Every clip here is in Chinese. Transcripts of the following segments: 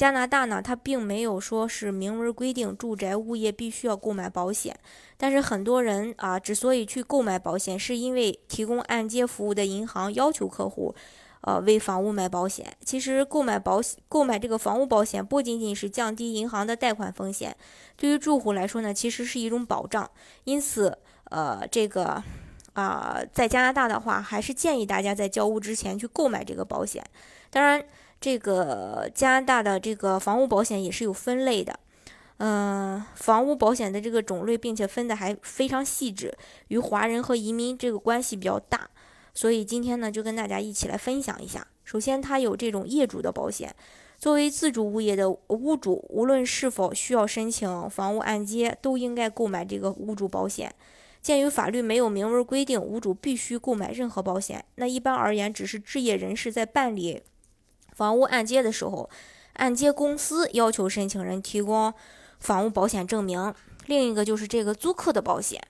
加拿大呢，它并没有说是明文规定住宅物业必须要购买保险，但是很多人啊，之所以去购买保险，是因为提供按揭服务的银行要求客户，呃，为房屋买保险。其实购买保险、购买这个房屋保险，不仅仅是降低银行的贷款风险，对于住户来说呢，其实是一种保障。因此，呃，这个啊，在加拿大的话，还是建议大家在交屋之前去购买这个保险。当然。这个加拿大的这个房屋保险也是有分类的，嗯，房屋保险的这个种类，并且分的还非常细致，与华人和移民这个关系比较大，所以今天呢就跟大家一起来分享一下。首先，它有这种业主的保险，作为自主物业的屋主，无论是否需要申请房屋按揭，都应该购买这个屋主保险。鉴于法律没有明文规定屋主必须购买任何保险，那一般而言，只是置业人士在办理。房屋按揭的时候，按揭公司要求申请人提供房屋保险证明。另一个就是这个租客的保险，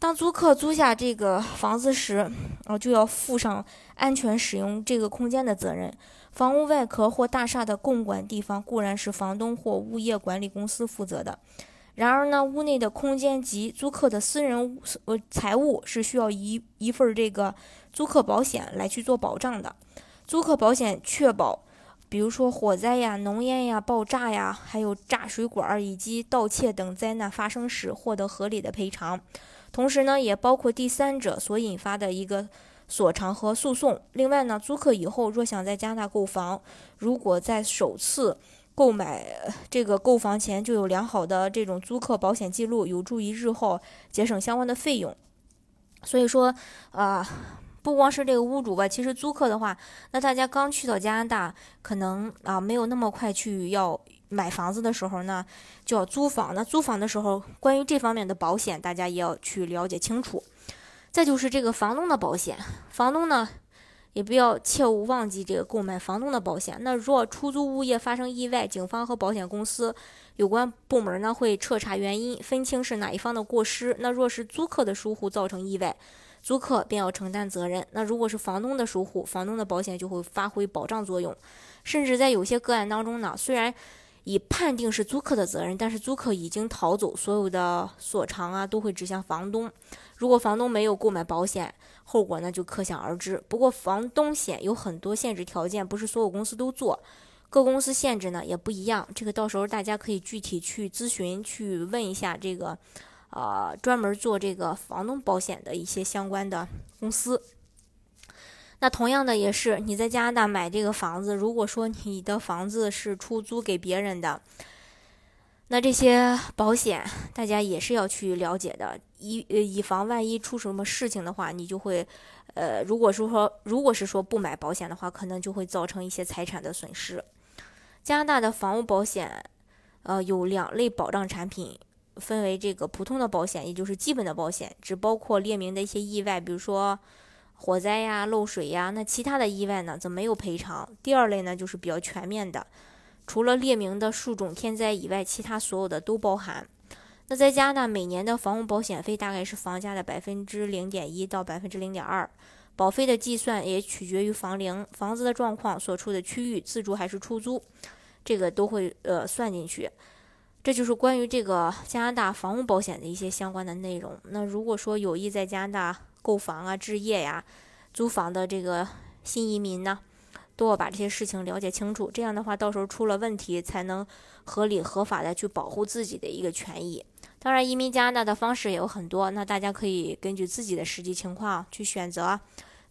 当租客租下这个房子时，啊，就要负上安全使用这个空间的责任。房屋外壳或大厦的共管地方固然是房东或物业管理公司负责的，然而呢，屋内的空间及租客的私人呃财物是需要一一份这个租客保险来去做保障的。租客保险确保，比如说火灾呀、浓烟呀、爆炸呀，还有炸水管以及盗窃等灾难发生时获得合理的赔偿。同时呢，也包括第三者所引发的一个索偿和诉讼。另外呢，租客以后若想在加拿大购房，如果在首次购买这个购房前就有良好的这种租客保险记录，有助于日后节省相关的费用。所以说，啊。不光是这个屋主吧，其实租客的话，那大家刚去到加拿大，可能啊没有那么快去要买房子的时候呢，就要租房。那租房的时候，关于这方面的保险，大家也要去了解清楚。再就是这个房东的保险，房东呢也不要切勿忘记这个购买房东的保险。那若出租物业发生意外，警方和保险公司有关部门呢会彻查原因，分清是哪一方的过失。那若是租客的疏忽造成意外，租客便要承担责任。那如果是房东的疏忽，房东的保险就会发挥保障作用。甚至在有些个案当中呢，虽然已判定是租客的责任，但是租客已经逃走，所有的所偿啊都会指向房东。如果房东没有购买保险，后果呢就可想而知。不过房东险有很多限制条件，不是所有公司都做，各公司限制呢也不一样。这个到时候大家可以具体去咨询，去问一下这个。呃，专门做这个房东保险的一些相关的公司。那同样的也是，你在加拿大买这个房子，如果说你的房子是出租给别人的，那这些保险大家也是要去了解的，以以防万一出什么事情的话，你就会，呃，如果是说如果是说不买保险的话，可能就会造成一些财产的损失。加拿大的房屋保险，呃，有两类保障产品。分为这个普通的保险，也就是基本的保险，只包括列明的一些意外，比如说火灾呀、漏水呀。那其他的意外呢，则没有赔偿。第二类呢，就是比较全面的，除了列明的数种天灾以外，其他所有的都包含。那在加拿大，每年的房屋保险费大概是房价的百分之零点一到百分之零点二，保费的计算也取决于房龄、房子的状况、所处的区域、自住还是出租，这个都会呃算进去。这就是关于这个加拿大房屋保险的一些相关的内容。那如果说有意在加拿大购房啊、置业呀、租房的这个新移民呢，都要把这些事情了解清楚。这样的话，到时候出了问题，才能合理合法的去保护自己的一个权益。当然，移民加拿大的方式也有很多，那大家可以根据自己的实际情况去选择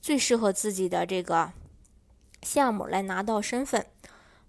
最适合自己的这个项目来拿到身份。